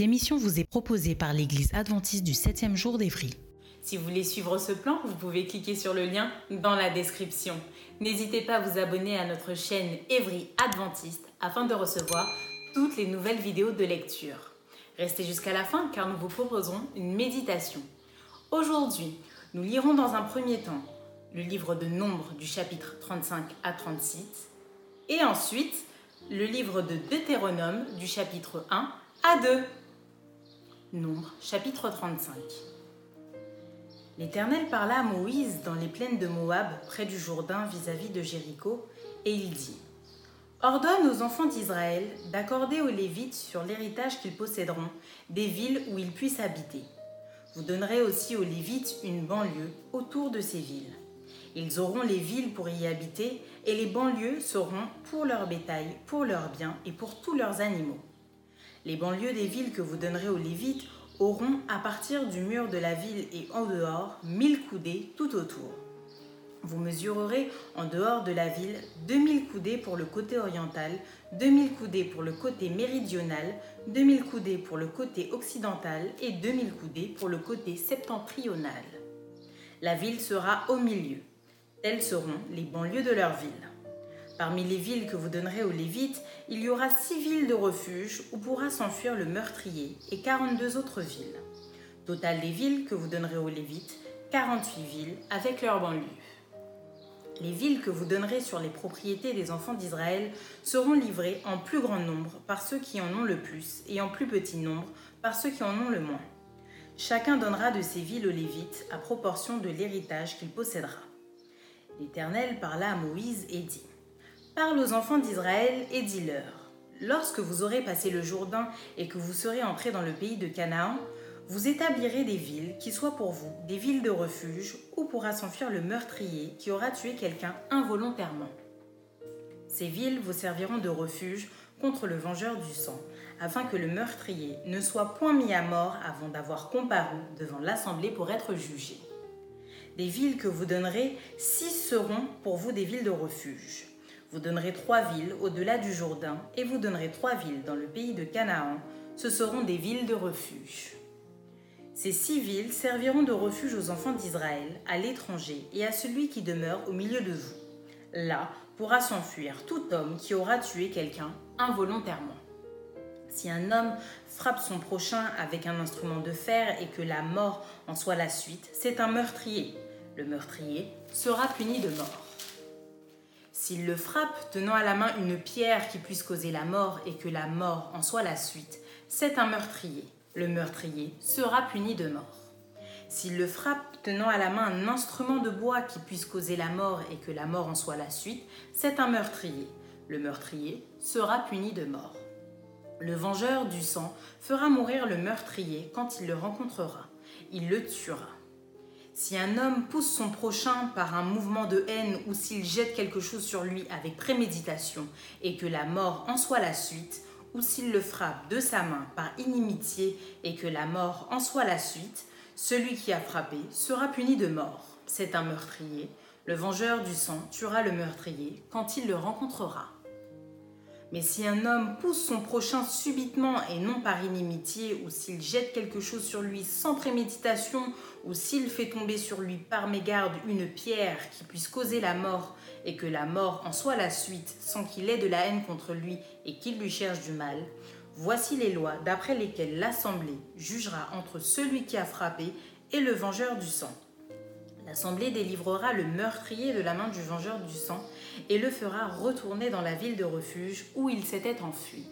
Cette émission vous est proposée par l'Église adventiste du 7e jour d'Évry. Si vous voulez suivre ce plan, vous pouvez cliquer sur le lien dans la description. N'hésitez pas à vous abonner à notre chaîne Évry Adventiste afin de recevoir toutes les nouvelles vidéos de lecture. Restez jusqu'à la fin car nous vous proposerons une méditation. Aujourd'hui, nous lirons dans un premier temps le livre de Nombre du chapitre 35 à 36 et ensuite le livre de Deutéronome du chapitre 1 à 2. Nombre, chapitre 35. L'Éternel parla à Moïse dans les plaines de Moab, près du Jourdain vis-à-vis de Jéricho, et il dit Ordonne aux enfants d'Israël d'accorder aux Lévites sur l'héritage qu'ils posséderont des villes où ils puissent habiter. Vous donnerez aussi aux Lévites une banlieue autour de ces villes. Ils auront les villes pour y habiter, et les banlieues seront pour leur bétail, pour leurs biens et pour tous leurs animaux. Les banlieues des villes que vous donnerez aux Lévites auront, à partir du mur de la ville et en dehors, mille coudées tout autour. Vous mesurerez en dehors de la ville 2000 coudées pour le côté oriental, 2000 coudées pour le côté méridional, 2000 coudées pour le côté occidental et 2000 coudées pour le côté septentrional. La ville sera au milieu. Telles seront les banlieues de leur ville. Parmi les villes que vous donnerez aux Lévites, il y aura six villes de refuge où pourra s'enfuir le meurtrier et 42 autres villes. Total des villes que vous donnerez aux Lévites, 48 villes avec leurs banlieues. Les villes que vous donnerez sur les propriétés des enfants d'Israël seront livrées en plus grand nombre par ceux qui en ont le plus et en plus petit nombre par ceux qui en ont le moins. Chacun donnera de ces villes aux Lévites à proportion de l'héritage qu'il possédera. L'Éternel parla à Moïse et dit Parle aux enfants d'Israël et dis-leur Lorsque vous aurez passé le Jourdain et que vous serez entrés dans le pays de Canaan, vous établirez des villes qui soient pour vous des villes de refuge où pourra s'enfuir le meurtrier qui aura tué quelqu'un involontairement. Ces villes vous serviront de refuge contre le vengeur du sang, afin que le meurtrier ne soit point mis à mort avant d'avoir comparu devant l'assemblée pour être jugé. Des villes que vous donnerez, six seront pour vous des villes de refuge. Vous donnerez trois villes au-delà du Jourdain, et vous donnerez trois villes dans le pays de Canaan. Ce seront des villes de refuge. Ces six villes serviront de refuge aux enfants d'Israël, à l'étranger et à celui qui demeure au milieu de vous. Là pourra s'enfuir tout homme qui aura tué quelqu'un involontairement. Si un homme frappe son prochain avec un instrument de fer et que la mort en soit la suite, c'est un meurtrier. Le meurtrier sera puni de mort. S'il le frappe tenant à la main une pierre qui puisse causer la mort et que la mort en soit la suite, c'est un meurtrier. Le meurtrier sera puni de mort. S'il le frappe tenant à la main un instrument de bois qui puisse causer la mort et que la mort en soit la suite, c'est un meurtrier. Le meurtrier sera puni de mort. Le vengeur du sang fera mourir le meurtrier quand il le rencontrera. Il le tuera. Si un homme pousse son prochain par un mouvement de haine ou s'il jette quelque chose sur lui avec préméditation et que la mort en soit la suite, ou s'il le frappe de sa main par inimitié et que la mort en soit la suite, celui qui a frappé sera puni de mort. C'est un meurtrier. Le vengeur du sang tuera le meurtrier quand il le rencontrera. Mais si un homme pousse son prochain subitement et non par inimitié, ou s'il jette quelque chose sur lui sans préméditation, ou s'il fait tomber sur lui par mégarde une pierre qui puisse causer la mort, et que la mort en soit la suite sans qu'il ait de la haine contre lui et qu'il lui cherche du mal, voici les lois d'après lesquelles l'Assemblée jugera entre celui qui a frappé et le vengeur du sang. L'assemblée délivrera le meurtrier de la main du vengeur du sang et le fera retourner dans la ville de refuge où il s'était enfui.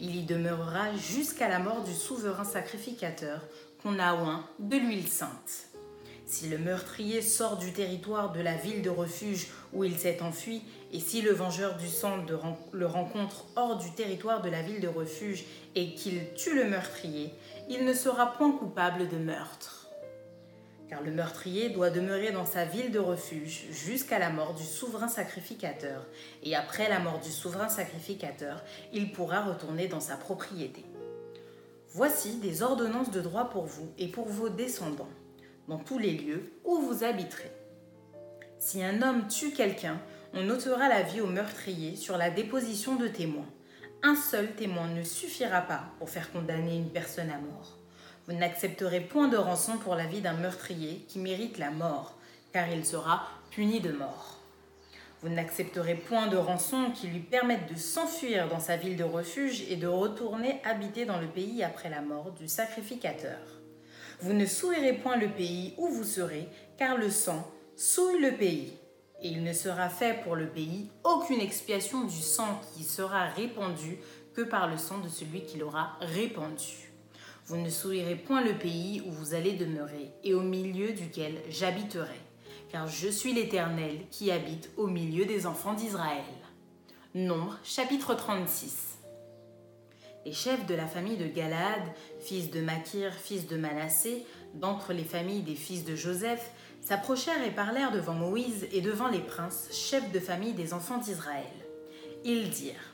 Il y demeurera jusqu'à la mort du souverain sacrificateur qu'on a oint de l'huile sainte. Si le meurtrier sort du territoire de la ville de refuge où il s'est enfui, et si le vengeur du sang le rencontre hors du territoire de la ville de refuge et qu'il tue le meurtrier, il ne sera point coupable de meurtre. Car le meurtrier doit demeurer dans sa ville de refuge jusqu'à la mort du souverain sacrificateur, et après la mort du souverain sacrificateur, il pourra retourner dans sa propriété. Voici des ordonnances de droit pour vous et pour vos descendants dans tous les lieux où vous habiterez. Si un homme tue quelqu'un, on ôtera la vie au meurtrier sur la déposition de témoins. Un seul témoin ne suffira pas pour faire condamner une personne à mort. Vous n'accepterez point de rançon pour la vie d'un meurtrier qui mérite la mort, car il sera puni de mort. Vous n'accepterez point de rançon qui lui permette de s'enfuir dans sa ville de refuge et de retourner habiter dans le pays après la mort du sacrificateur. Vous ne souillerez point le pays où vous serez, car le sang souille le pays. Et il ne sera fait pour le pays aucune expiation du sang qui sera répandu que par le sang de celui qui l'aura répandu. Vous ne souillerez point le pays où vous allez demeurer et au milieu duquel j'habiterai, car je suis l'Éternel qui habite au milieu des enfants d'Israël. Nombre chapitre 36 les chefs de la famille de Galad, fils de Makir, fils de Manassé, d'entre les familles des fils de Joseph, s'approchèrent et parlèrent devant Moïse et devant les princes, chefs de famille des enfants d'Israël. Ils dirent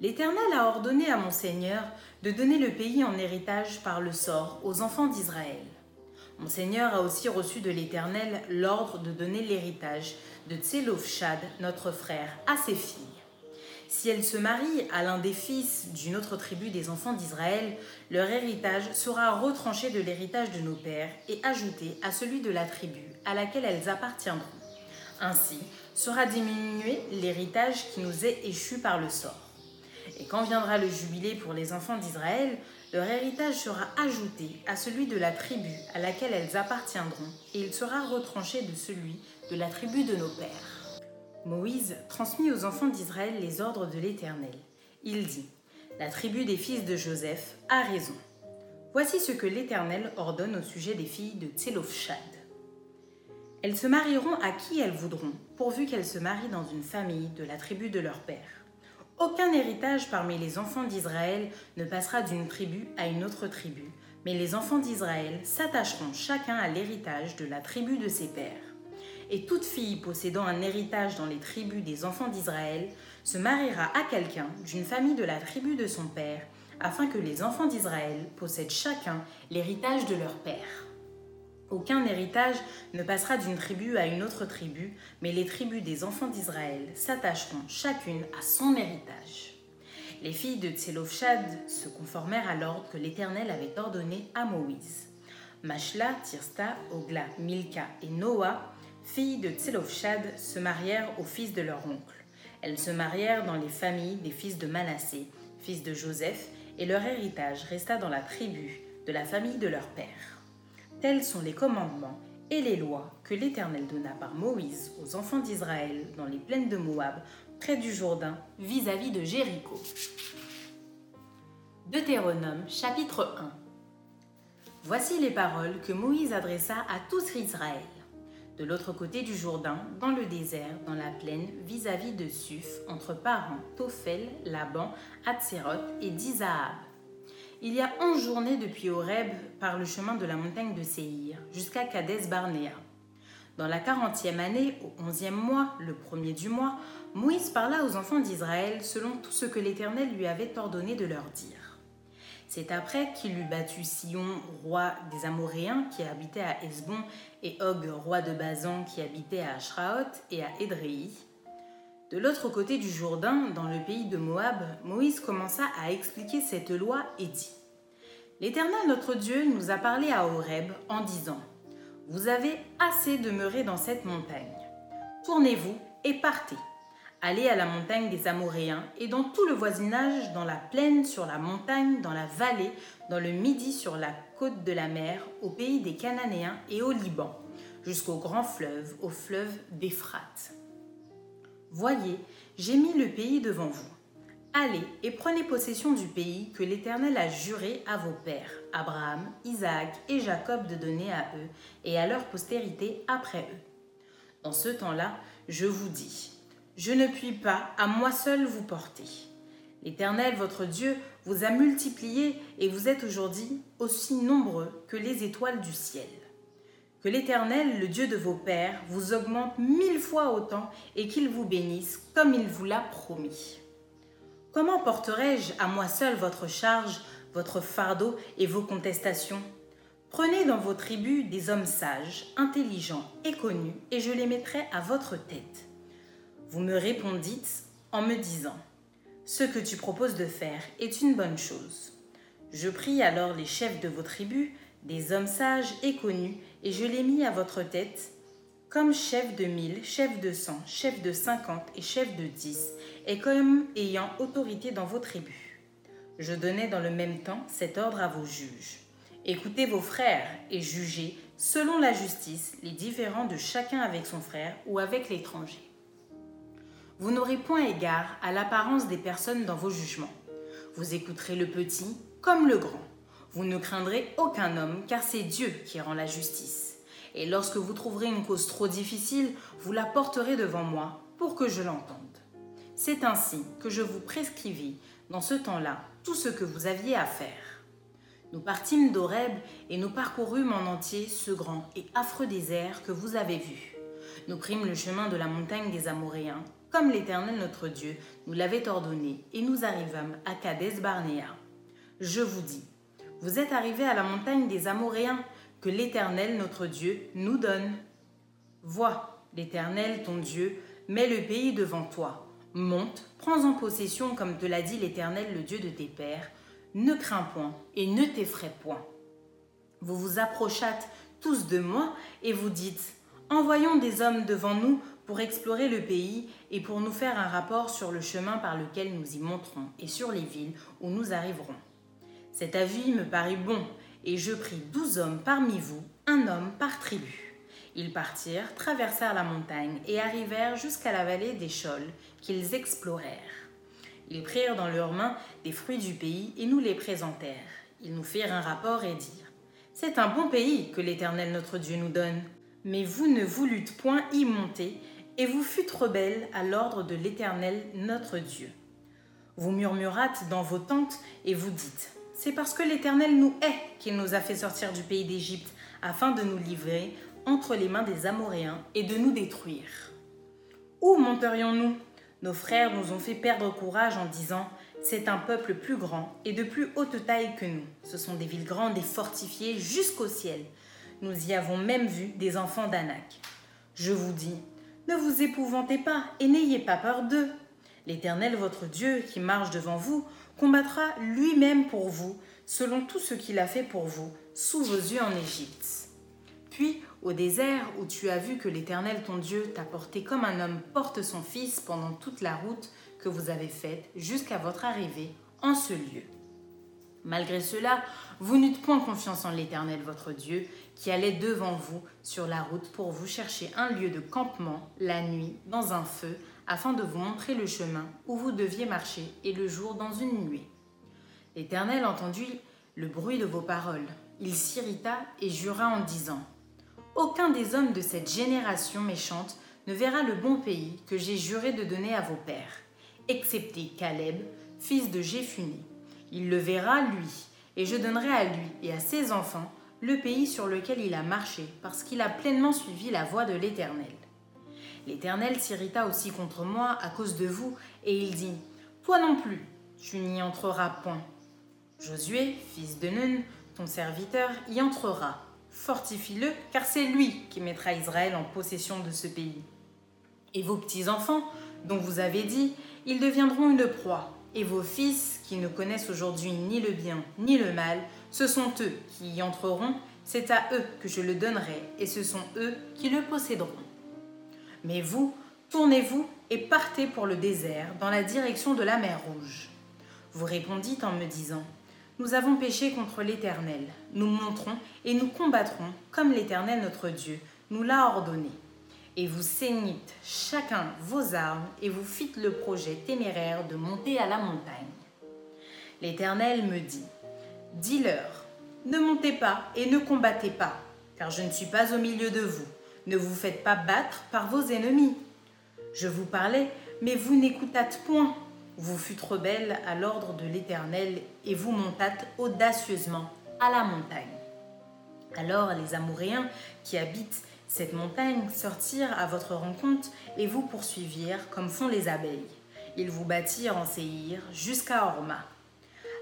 L'Éternel a ordonné à mon Seigneur de donner le pays en héritage par le sort aux enfants d'Israël. Mon Seigneur a aussi reçu de l'Éternel l'ordre de donner l'héritage de Tselofshad, notre frère, à ses filles. Si elles se marient à l'un des fils d'une autre tribu des enfants d'Israël, leur héritage sera retranché de l'héritage de nos pères et ajouté à celui de la tribu à laquelle elles appartiendront. Ainsi sera diminué l'héritage qui nous est échu par le sort. Et quand viendra le jubilé pour les enfants d'Israël, leur héritage sera ajouté à celui de la tribu à laquelle elles appartiendront, et il sera retranché de celui de la tribu de nos pères. Moïse transmit aux enfants d'Israël les ordres de l'Éternel. Il dit La tribu des fils de Joseph a raison. Voici ce que l'Éternel ordonne au sujet des filles de Tselofshad. Elles se marieront à qui elles voudront, pourvu qu'elles se marient dans une famille de la tribu de leur père. Aucun héritage parmi les enfants d'Israël ne passera d'une tribu à une autre tribu, mais les enfants d'Israël s'attacheront chacun à l'héritage de la tribu de ses pères et toute fille possédant un héritage dans les tribus des enfants d'Israël se mariera à quelqu'un d'une famille de la tribu de son père, afin que les enfants d'Israël possèdent chacun l'héritage de leur père. Aucun héritage ne passera d'une tribu à une autre tribu, mais les tribus des enfants d'Israël s'attacheront chacune à son héritage. Les filles de Tselofshad se conformèrent à l'ordre que l'Éternel avait ordonné à Moïse. Mashla, Tirsta, Ogla, Milka et Noah filles de Tselofshad, se marièrent aux fils de leur oncle. Elles se marièrent dans les familles des fils de Manassé, fils de Joseph, et leur héritage resta dans la tribu de la famille de leur père. Tels sont les commandements et les lois que l'Éternel donna par Moïse aux enfants d'Israël dans les plaines de Moab, près du Jourdain, vis-à-vis de Jéricho. Deutéronome chapitre 1 Voici les paroles que Moïse adressa à tous Israël de l'autre côté du Jourdain, dans le désert, dans la plaine, vis-à-vis de Suf, entre Paran, Tophel, Laban, Hatzeroth et Dizahab. Il y a onze journées depuis Horeb par le chemin de la montagne de Séhir jusqu'à Kades Barnéa. Dans la quarantième année, au onzième mois, le premier du mois, Moïse parla aux enfants d'Israël selon tout ce que l'Éternel lui avait ordonné de leur dire. C'est après qu'il eut battu Sion, roi des Amoréens, qui habitait à Esbon, et Og, roi de Bazan, qui habitait à Ashraot et à Édréi. De l'autre côté du Jourdain, dans le pays de Moab, Moïse commença à expliquer cette loi et dit L'Éternel notre Dieu nous a parlé à Horeb en disant Vous avez assez demeuré dans cette montagne. Tournez-vous et partez Allez à la montagne des Amoréens et dans tout le voisinage, dans la plaine, sur la montagne, dans la vallée, dans le midi, sur la côte de la mer, au pays des Cananéens et au Liban, jusqu'au grand fleuve, au fleuve d'Éphrate. Voyez, j'ai mis le pays devant vous. Allez et prenez possession du pays que l'Éternel a juré à vos pères, Abraham, Isaac et Jacob de donner à eux et à leur postérité après eux. Dans ce temps-là, je vous dis, je ne puis pas à moi seul vous porter. L'Éternel, votre Dieu, vous a multiplié et vous êtes aujourd'hui aussi nombreux que les étoiles du ciel. Que l'Éternel, le Dieu de vos pères, vous augmente mille fois autant et qu'il vous bénisse comme il vous l'a promis. Comment porterai-je à moi seul votre charge, votre fardeau et vos contestations? Prenez dans vos tribus des hommes sages, intelligents et connus, et je les mettrai à votre tête. Vous me répondîtes en me disant, Ce que tu proposes de faire est une bonne chose. Je pris alors les chefs de vos tribus, des hommes sages et connus, et je les mis à votre tête, comme chef de mille, chef de cent, chef de cinquante et chef de dix, et comme ayant autorité dans vos tribus. Je donnais dans le même temps cet ordre à vos juges. Écoutez vos frères et jugez, selon la justice, les différends de chacun avec son frère ou avec l'étranger. Vous n'aurez point égard à l'apparence des personnes dans vos jugements. Vous écouterez le petit comme le grand. Vous ne craindrez aucun homme, car c'est Dieu qui rend la justice et lorsque vous trouverez une cause trop difficile, vous la porterez devant moi pour que je l'entende. C'est ainsi que je vous prescrivis dans ce temps-là tout ce que vous aviez à faire. Nous partîmes d'Horeb et nous parcourûmes en entier ce grand et affreux désert que vous avez vu. Nous prîmes le chemin de la montagne des Amoréens, comme l'Éternel notre Dieu nous l'avait ordonné, et nous arrivâmes à Kadès Barnéa. Je vous dis, vous êtes arrivés à la montagne des Amoréens, que l'Éternel notre Dieu nous donne. Vois, l'Éternel ton Dieu met le pays devant toi. Monte, prends-en possession comme te l'a dit l'Éternel le Dieu de tes pères. Ne crains point et ne t'effraie point. Vous vous approchâtes tous de moi et vous dites, Envoyons des hommes devant nous pour explorer le pays et pour nous faire un rapport sur le chemin par lequel nous y monterons et sur les villes où nous arriverons. Cet avis me parut bon et je pris douze hommes parmi vous, un homme par tribu. Ils partirent, traversèrent la montagne et arrivèrent jusqu'à la vallée des Chols, qu'ils explorèrent. Ils prirent dans leurs mains des fruits du pays et nous les présentèrent. Ils nous firent un rapport et dirent C'est un bon pays que l'Éternel notre Dieu nous donne. Mais vous ne voulûtes point y monter, et vous fûtes rebelles à l'ordre de l'Éternel notre Dieu. Vous murmurâtes dans vos tentes et vous dites c'est parce que l'Éternel nous hait qu'il nous a fait sortir du pays d'Égypte, afin de nous livrer entre les mains des Amoréens et de nous détruire. Où monterions-nous Nos frères nous ont fait perdre courage en disant C'est un peuple plus grand et de plus haute taille que nous. Ce sont des villes grandes et fortifiées jusqu'au ciel. Nous y avons même vu des enfants d'Anak. Je vous dis, ne vous épouvantez pas et n'ayez pas peur d'eux. L'Éternel votre Dieu qui marche devant vous combattra lui-même pour vous, selon tout ce qu'il a fait pour vous, sous vos yeux en Égypte. Puis, au désert où tu as vu que l'Éternel ton Dieu t'a porté comme un homme porte son fils pendant toute la route que vous avez faite jusqu'à votre arrivée en ce lieu. Malgré cela, vous n'eûtes point confiance en l'Éternel votre Dieu, qui allait devant vous sur la route pour vous chercher un lieu de campement la nuit dans un feu, afin de vous montrer le chemin où vous deviez marcher et le jour dans une nuée. L'Éternel entendit le bruit de vos paroles. Il s'irrita et jura en disant Aucun des hommes de cette génération méchante ne verra le bon pays que j'ai juré de donner à vos pères, excepté Caleb, fils de Jéphuné. Il le verra, lui, et je donnerai à lui et à ses enfants le pays sur lequel il a marché, parce qu'il a pleinement suivi la voie de l'Éternel. L'Éternel s'irrita aussi contre moi à cause de vous, et il dit, Toi non plus, tu n'y entreras point. Josué, fils de Nun, ton serviteur, y entrera. Fortifie-le, car c'est lui qui mettra Israël en possession de ce pays. Et vos petits-enfants, dont vous avez dit, ils deviendront une proie, et vos fils, qui ne connaissent aujourd'hui ni le bien ni le mal, ce sont eux qui y entreront, c'est à eux que je le donnerai, et ce sont eux qui le posséderont. Mais vous, tournez-vous et partez pour le désert, dans la direction de la mer Rouge. Vous répondîtes en me disant, Nous avons péché contre l'Éternel, nous monterons et nous combattrons comme l'Éternel notre Dieu, nous l'a ordonné. Et vous ceignîtes chacun vos armes et vous fîtes le projet téméraire de monter à la montagne. L'Éternel me dit, Dis-leur, ne montez pas et ne combattez pas, car je ne suis pas au milieu de vous. Ne vous faites pas battre par vos ennemis. Je vous parlais, mais vous n'écoutâtes point. Vous fûtes rebelles à l'ordre de l'Éternel et vous montâtes audacieusement à la montagne. Alors les Amoréens qui habitent cette montagne sortirent à votre rencontre et vous poursuivirent comme font les abeilles. Ils vous battirent en Séhir jusqu'à Horma.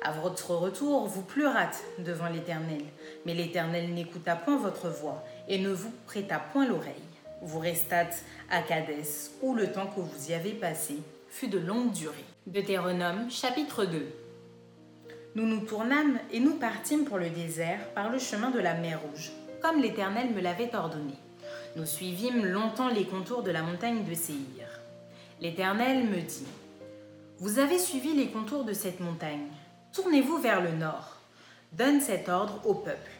À votre retour, vous pleurâtes devant l'Éternel, mais l'Éternel n'écouta point votre voix et ne vous prêta point l'oreille. Vous restâtes à Cadès, où le temps que vous y avez passé fut de longue durée. Deutéronome chapitre 2 Nous nous tournâmes et nous partîmes pour le désert par le chemin de la mer Rouge, comme l'Éternel me l'avait ordonné. Nous suivîmes longtemps les contours de la montagne de Séhir. L'Éternel me dit, Vous avez suivi les contours de cette montagne. Tournez-vous vers le nord. Donne cet ordre au peuple.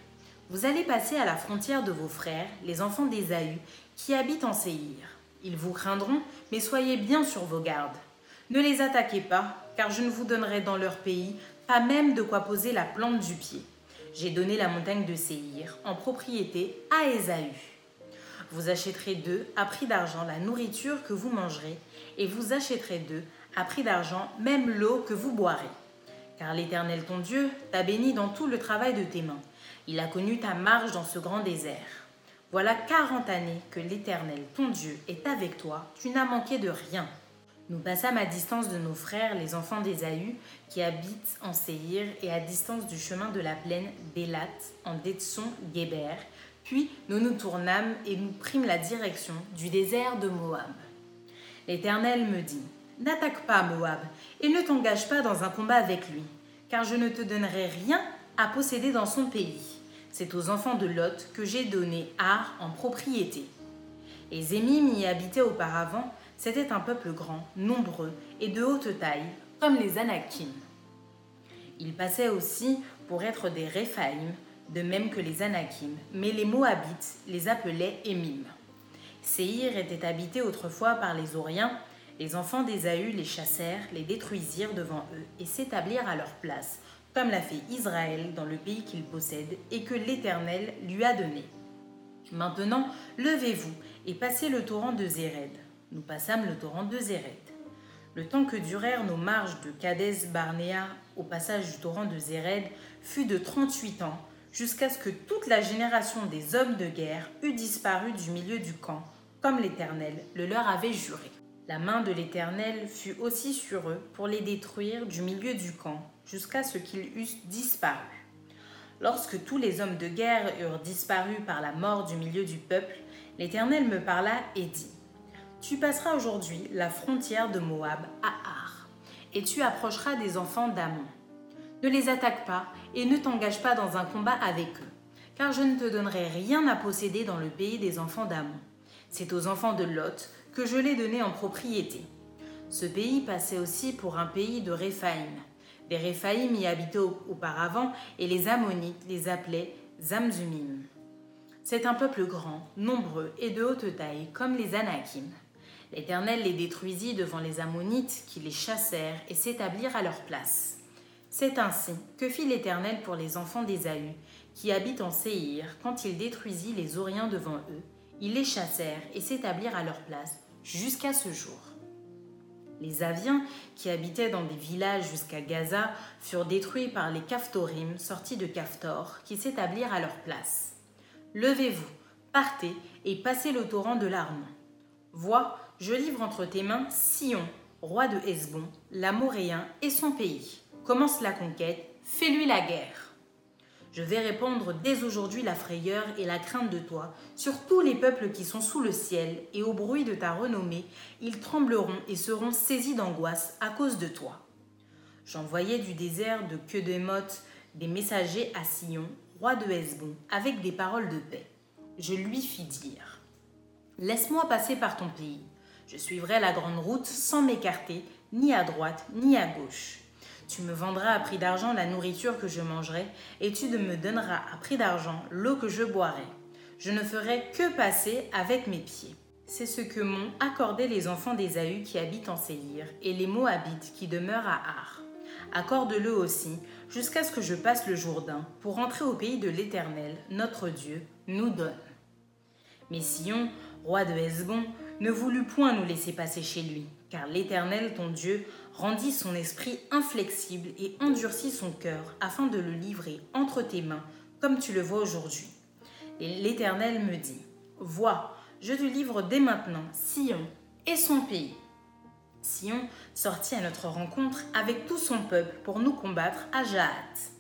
Vous allez passer à la frontière de vos frères, les enfants d'Ésaü, qui habitent en Séhir. Ils vous craindront, mais soyez bien sur vos gardes. Ne les attaquez pas, car je ne vous donnerai dans leur pays pas même de quoi poser la plante du pied. J'ai donné la montagne de Séhir en propriété à Ésaü. Vous achèterez d'eux à prix d'argent la nourriture que vous mangerez, et vous achèterez d'eux à prix d'argent même l'eau que vous boirez. Car l'Éternel ton Dieu t'a béni dans tout le travail de tes mains. Il a connu ta marche dans ce grand désert. Voilà quarante années que l'Éternel ton Dieu est avec toi, tu n'as manqué de rien. Nous passâmes à distance de nos frères, les enfants d'Ésaü, qui habitent en Séhir, et à distance du chemin de la plaine d'Élat, en Detson, Guéber. Puis nous nous tournâmes et nous prîmes la direction du désert de Moab. L'Éternel me dit N'attaque pas Moab, et ne t'engage pas dans un combat avec lui, car je ne te donnerai rien à posséder dans son pays. C'est aux enfants de Lot que j'ai donné Ar en propriété. Et Zémim y habitait auparavant, c'était un peuple grand, nombreux et de haute taille, comme les Anakim. Ils passaient aussi pour être des Réphaïm, de même que les Anakim, mais les Moabites les appelaient Émim. Séhir était habité autrefois par les Oriens, les enfants d'Ésaü les chassèrent, les détruisirent devant eux et s'établirent à leur place, comme l'a fait Israël dans le pays qu'il possède et que l'Éternel lui a donné. Maintenant, levez-vous et passez le torrent de Zéred. Nous passâmes le torrent de Zéred. Le temps que durèrent nos marches de Cadès Barnéa au passage du torrent de Zéred fut de 38 ans, jusqu'à ce que toute la génération des hommes de guerre eût disparu du milieu du camp, comme l'Éternel le leur avait juré. La main de l'Éternel fut aussi sur eux pour les détruire du milieu du camp, jusqu'à ce qu'ils eussent disparu. Lorsque tous les hommes de guerre eurent disparu par la mort du milieu du peuple, l'Éternel me parla et dit, Tu passeras aujourd'hui la frontière de Moab à Ar, et tu approcheras des enfants d'Amon. Ne les attaque pas et ne t'engage pas dans un combat avec eux, car je ne te donnerai rien à posséder dans le pays des enfants d'Amon. C'est aux enfants de Lot que je l'ai donné en propriété. Ce pays passait aussi pour un pays de Réphaïm. Les Réphaïm y habitaient auparavant et les Ammonites les appelaient Zamzumim. C'est un peuple grand, nombreux et de haute taille, comme les Anakim. L'Éternel les détruisit devant les Ammonites qui les chassèrent et s'établirent à leur place. C'est ainsi que fit l'Éternel pour les enfants d'Ésaü, qui habitent en Séhir, quand il détruisit les Oriens devant eux. Ils les chassèrent et s'établirent à leur place jusqu'à ce jour. Les Aviens, qui habitaient dans des villages jusqu'à Gaza, furent détruits par les Caphtorim sortis de Caphtor, qui s'établirent à leur place. Levez-vous, partez et passez le torrent de l'Arnon. Vois, je livre entre tes mains Sion, roi de Hesbon, l'Amoréen et son pays. Commence la conquête, fais-lui la guerre. Je vais répandre dès aujourd'hui la frayeur et la crainte de toi sur tous les peuples qui sont sous le ciel, et au bruit de ta renommée, ils trembleront et seront saisis d'angoisse à cause de toi. J'envoyai du désert de Quedemoth des messagers à Sion, roi de Hesbon, avec des paroles de paix. Je lui fis dire Laisse-moi passer par ton pays. Je suivrai la grande route sans m'écarter, ni à droite ni à gauche. Tu me vendras à prix d'argent la nourriture que je mangerai, et tu me donneras à prix d'argent l'eau que je boirai. je ne ferai que passer avec mes pieds. C'est ce que m'ont accordé les enfants d'Ésaü qui habitent en Séir et les Moabites qui demeurent à Ar. Accorde-le aussi, jusqu'à ce que je passe le Jourdain, pour entrer au pays de l'Éternel, notre Dieu, nous donne. Mais Sion, roi de Hesbon, ne voulut point nous laisser passer chez lui, car l'Éternel, ton Dieu, rendit son esprit inflexible et endurcit son cœur, afin de le livrer entre tes mains, comme tu le vois aujourd'hui. Et l'Éternel me dit, Vois, je te livre dès maintenant Sion et son pays. Sion sortit à notre rencontre avec tout son peuple pour nous combattre à Jahat.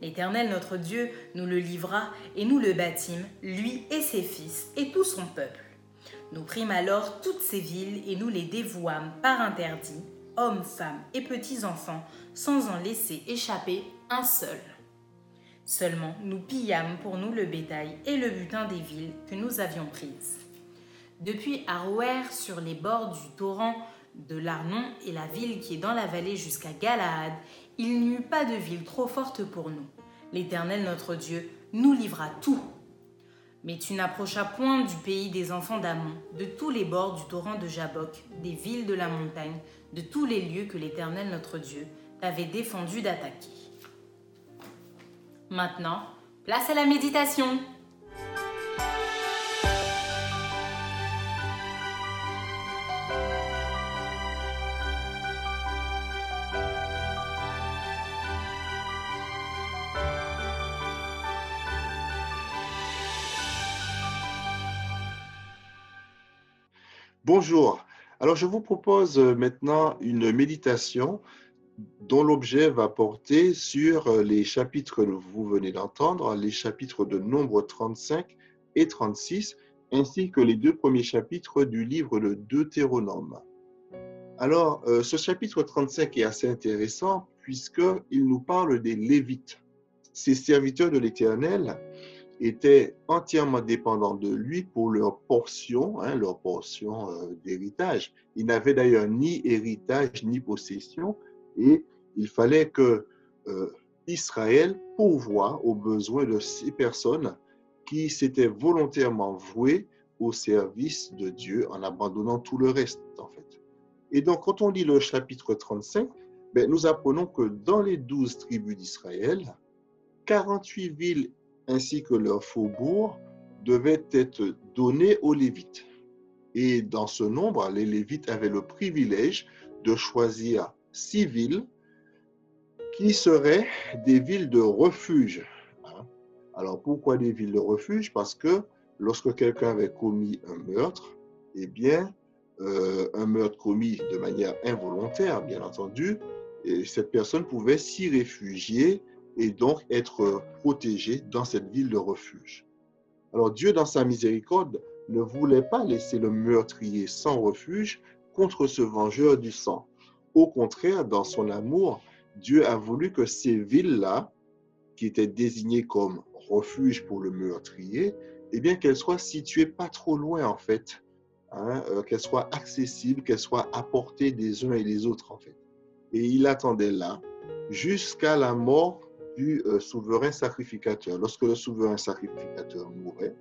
L'Éternel notre Dieu nous le livra et nous le bâtîmes, lui et ses fils et tout son peuple. Nous prîmes alors toutes ces villes et nous les dévouâmes par interdit, hommes, femmes et petits-enfants, sans en laisser échapper un seul. Seulement nous pillâmes pour nous le bétail et le butin des villes que nous avions prises. Depuis Arouer, sur les bords du torrent de l'Arnon et la ville qui est dans la vallée jusqu'à Galaad, il n'y eut pas de ville trop forte pour nous. L'Éternel notre Dieu nous livra tout. Mais tu n'approchas point du pays des enfants d'Amon, de tous les bords du torrent de Jabok, des villes de la montagne, de tous les lieux que l'Éternel notre Dieu t'avait défendu d'attaquer. Maintenant, place à la méditation. Bonjour. Alors, je vous propose euh, maintenant une méditation dont l'objet va porter sur euh, les chapitres que vous venez d'entendre, les chapitres de Nombre 35 et 36, ainsi que les deux premiers chapitres du livre de Deutéronome. Alors, euh, ce chapitre 35 est assez intéressant puisqu'il nous parle des Lévites, ces serviteurs de l'Éternel étaient entièrement dépendants de lui pour leur portion, hein, leur portion euh, d'héritage. Ils n'avaient d'ailleurs ni héritage ni possession et il fallait que euh, Israël pourvoie aux besoins de ces personnes qui s'étaient volontairement vouées au service de Dieu en abandonnant tout le reste en fait. Et donc quand on lit le chapitre 35, ben, nous apprenons que dans les douze tribus d'Israël, 48 villes ainsi que leurs faubourgs devaient être donnés aux Lévites. Et dans ce nombre, les Lévites avaient le privilège de choisir six villes qui seraient des villes de refuge. Hein? Alors pourquoi des villes de refuge? Parce que lorsque quelqu'un avait commis un meurtre, eh bien, euh, un meurtre commis de manière involontaire, bien entendu, et cette personne pouvait s'y réfugier et donc être protégé dans cette ville de refuge. Alors Dieu, dans sa miséricorde, ne voulait pas laisser le meurtrier sans refuge contre ce vengeur du sang. Au contraire, dans son amour, Dieu a voulu que ces villes-là, qui étaient désignées comme refuge pour le meurtrier, eh bien qu'elles soient situées pas trop loin en fait, hein, euh, qu'elles soient accessibles, qu'elles soient à portée des uns et des autres en fait. Et il attendait là jusqu'à la mort du euh, souverain sacrificateur. Lorsque le souverain sacrificateur mourait,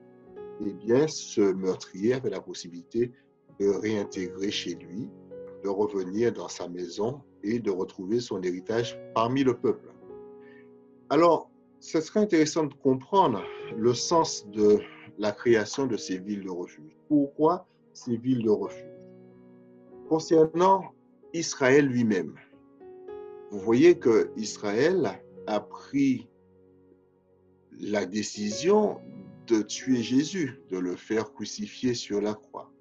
eh bien, ce meurtrier avait la possibilité de réintégrer chez lui, de revenir dans sa maison et de retrouver son héritage parmi le peuple. Alors, ce serait intéressant de comprendre le sens de la création de ces villes de refuge. Pourquoi ces villes de refuge? Concernant Israël lui-même, vous voyez que Israël a pris la décision de tuer Jésus, de le faire crucifier sur la croix.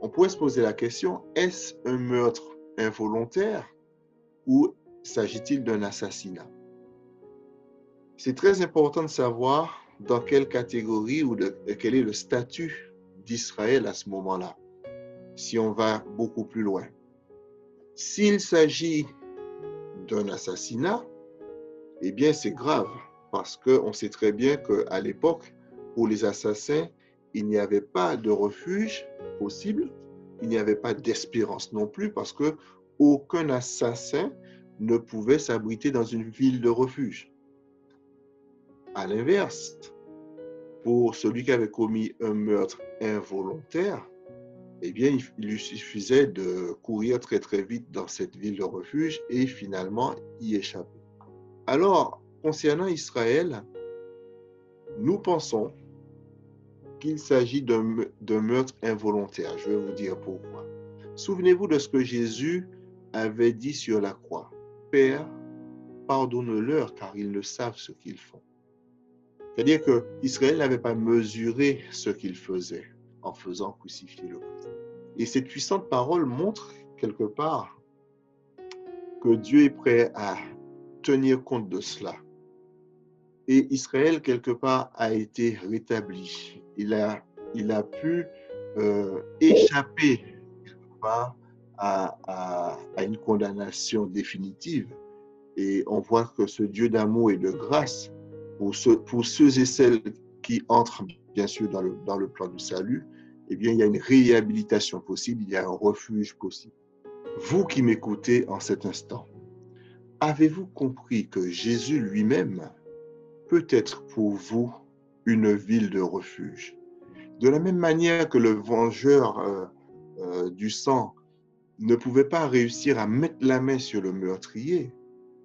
On pourrait se poser la question, est-ce un meurtre involontaire ou s'agit-il d'un assassinat? C'est très important de savoir dans quelle catégorie ou de, quel est le statut d'Israël à ce moment-là, si on va beaucoup plus loin. S'il s'agit d'un assassinat, eh bien, c'est grave parce qu'on sait très bien qu'à l'époque, pour les assassins, il n'y avait pas de refuge possible, il n'y avait pas d'espérance non plus parce que aucun assassin ne pouvait s'abriter dans une ville de refuge. À l'inverse, pour celui qui avait commis un meurtre involontaire, eh bien, il lui suffisait de courir très très vite dans cette ville de refuge et finalement y échapper. Alors, concernant Israël, nous pensons qu'il s'agit d'un meurtre involontaire. Je vais vous dire pourquoi. Souvenez-vous de ce que Jésus avait dit sur la croix. Père, pardonne-leur car ils ne savent ce qu'ils font. C'est-à-dire que Israël n'avait pas mesuré ce qu'il faisait en faisant crucifier le Christ. Et cette puissante parole montre quelque part que Dieu est prêt à tenir compte de cela. Et Israël, quelque part, a été rétabli. Il a, il a pu euh, échapper, quelque à, à, à, une condamnation définitive. Et on voit que ce Dieu d'amour et de grâce, pour ceux, pour ceux et celles qui entrent, bien sûr, dans le, dans le plan du salut, eh bien, il y a une réhabilitation possible, il y a un refuge possible. Vous qui m'écoutez en cet instant, avez-vous compris que Jésus lui-même peut être pour vous une ville de refuge? De la même manière que le vengeur euh, euh, du sang ne pouvait pas réussir à mettre la main sur le meurtrier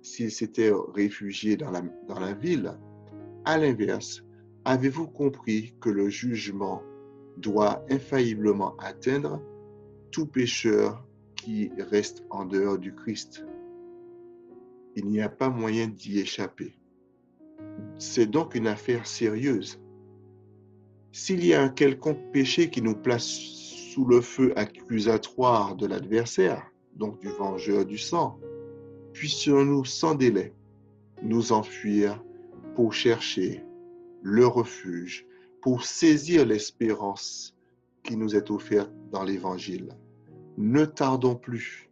s'il s'était réfugié dans la, dans la ville, à l'inverse, avez-vous compris que le jugement doit infailliblement atteindre tout pécheur qui reste en dehors du Christ? Il n'y a pas moyen d'y échapper. C'est donc une affaire sérieuse. S'il y a un quelconque péché qui nous place sous le feu accusatoire de l'adversaire, donc du vengeur du sang, puissions-nous sans délai nous enfuir pour chercher le refuge pour saisir l'espérance qui nous est offerte dans l'Évangile. Ne tardons plus,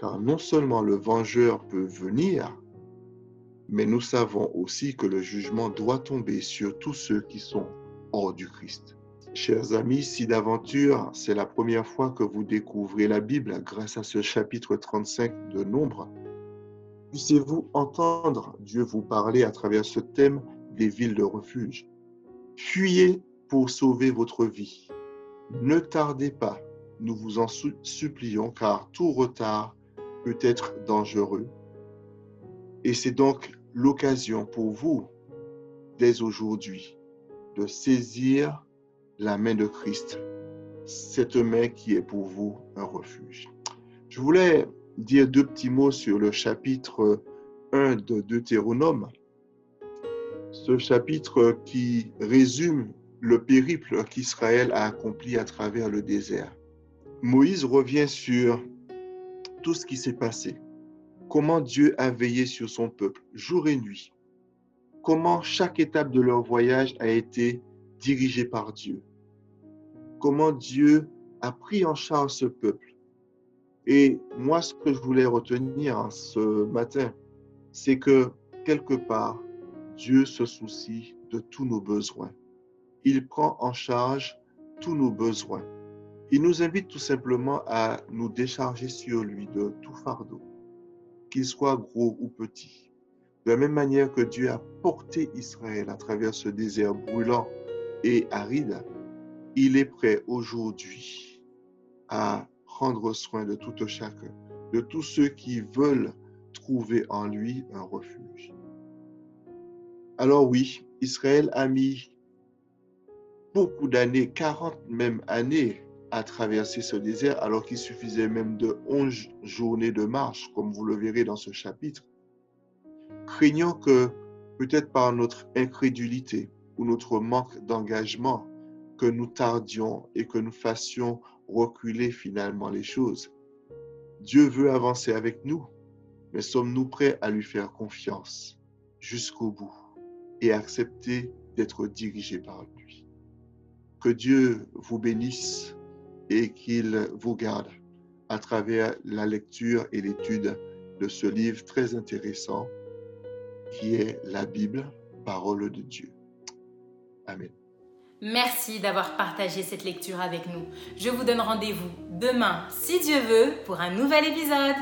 car non seulement le vengeur peut venir, mais nous savons aussi que le jugement doit tomber sur tous ceux qui sont hors du Christ. Chers amis, si d'aventure c'est la première fois que vous découvrez la Bible grâce à ce chapitre 35 de Nombre, puissiez-vous entendre Dieu vous parler à travers ce thème des villes de refuge. Fuyez pour sauver votre vie. Ne tardez pas, nous vous en supplions, car tout retard peut être dangereux. Et c'est donc l'occasion pour vous, dès aujourd'hui, de saisir la main de Christ, cette main qui est pour vous un refuge. Je voulais dire deux petits mots sur le chapitre 1 de Deutéronome ce chapitre qui résume le périple qu'Israël a accompli à travers le désert. Moïse revient sur tout ce qui s'est passé, comment Dieu a veillé sur son peuple jour et nuit, comment chaque étape de leur voyage a été dirigée par Dieu, comment Dieu a pris en charge ce peuple. Et moi, ce que je voulais retenir ce matin, c'est que quelque part, Dieu se soucie de tous nos besoins. Il prend en charge tous nos besoins. Il nous invite tout simplement à nous décharger sur lui de tout fardeau, qu'il soit gros ou petit. De la même manière que Dieu a porté Israël à travers ce désert brûlant et aride, il est prêt aujourd'hui à prendre soin de tout chacun, de tous ceux qui veulent trouver en lui un refuge. Alors oui, Israël a mis beaucoup d'années, 40 même années, à traverser ce désert, alors qu'il suffisait même de 11 journées de marche, comme vous le verrez dans ce chapitre. Craignant que, peut-être par notre incrédulité ou notre manque d'engagement, que nous tardions et que nous fassions reculer finalement les choses. Dieu veut avancer avec nous, mais sommes-nous prêts à lui faire confiance jusqu'au bout et accepter d'être dirigé par lui? Que Dieu vous bénisse et qu'il vous garde à travers la lecture et l'étude de ce livre très intéressant qui est la Bible, parole de Dieu. Amen. Merci d'avoir partagé cette lecture avec nous. Je vous donne rendez-vous demain, si Dieu veut, pour un nouvel épisode.